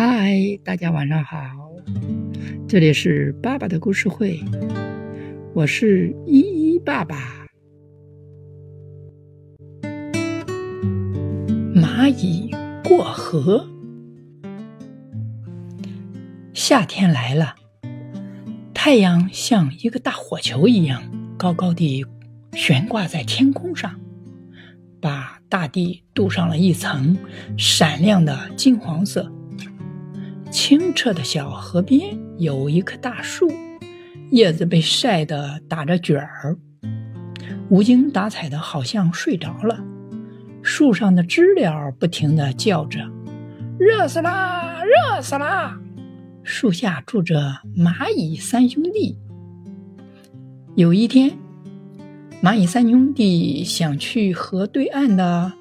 嗨，大家晚上好，这里是爸爸的故事会，我是依依爸爸。蚂蚁过河，夏天来了，太阳像一个大火球一样高高的悬挂在天空上，把大地镀上了一层闪亮的金黄色。清澈的小河边有一棵大树，叶子被晒得打着卷儿，无精打采的，好像睡着了。树上的知了不停地叫着：“热死啦，热死啦！”树下住着蚂蚁三兄弟。有一天，蚂蚁三兄弟想去河对岸的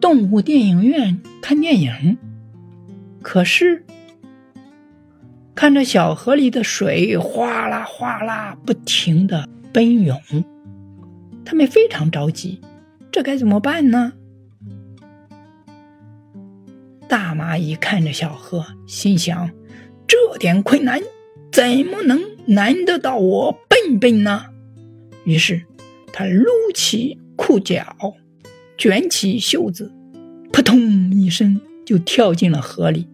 动物电影院看电影，可是。看着小河里的水哗啦哗啦不停的奔涌，他们非常着急，这该怎么办呢？大蚂蚁看着小河，心想：这点困难怎么能难得到我笨笨呢？于是，他撸起裤脚，卷起袖子，扑通一声就跳进了河里。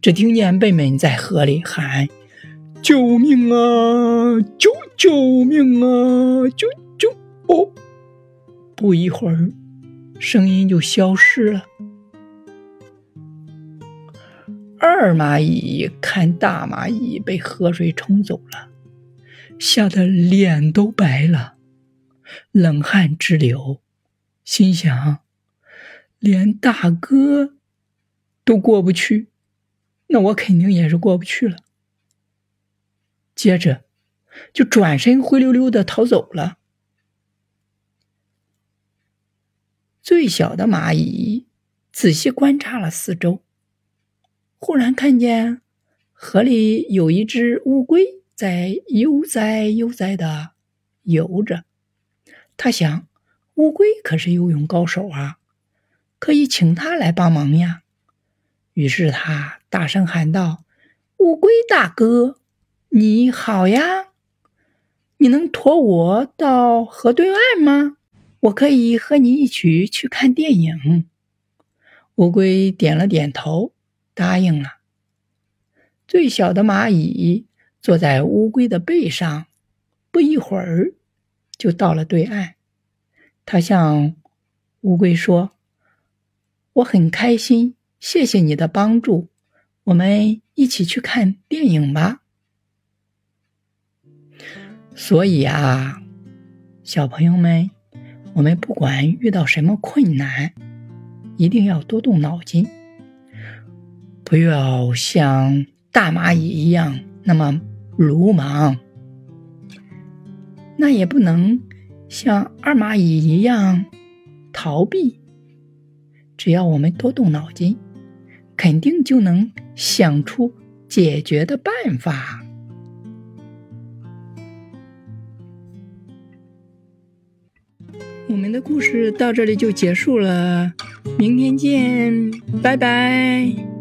只听见笨笨在河里喊：“救命啊！救救命啊！救救！”哦，不一会儿，声音就消失了。二蚂蚁看大蚂蚁被河水冲走了，吓得脸都白了，冷汗直流，心想：连大哥都过不去。那我肯定也是过不去了。接着，就转身灰溜溜的逃走了。最小的蚂蚁仔细观察了四周，忽然看见河里有一只乌龟在悠哉悠哉的游着。他想，乌龟可是游泳高手啊，可以请它来帮忙呀。于是他大声喊道：“乌龟大哥，你好呀！你能驮我到河对岸吗？我可以和你一起去看电影。”乌龟点了点头，答应了。最小的蚂蚁坐在乌龟的背上，不一会儿就到了对岸。他向乌龟说：“我很开心。”谢谢你的帮助，我们一起去看电影吧。所以啊，小朋友们，我们不管遇到什么困难，一定要多动脑筋，不要像大蚂蚁一样那么鲁莽，那也不能像二蚂蚁一样逃避。只要我们多动脑筋。肯定就能想出解决的办法。我们的故事到这里就结束了，明天见，拜拜。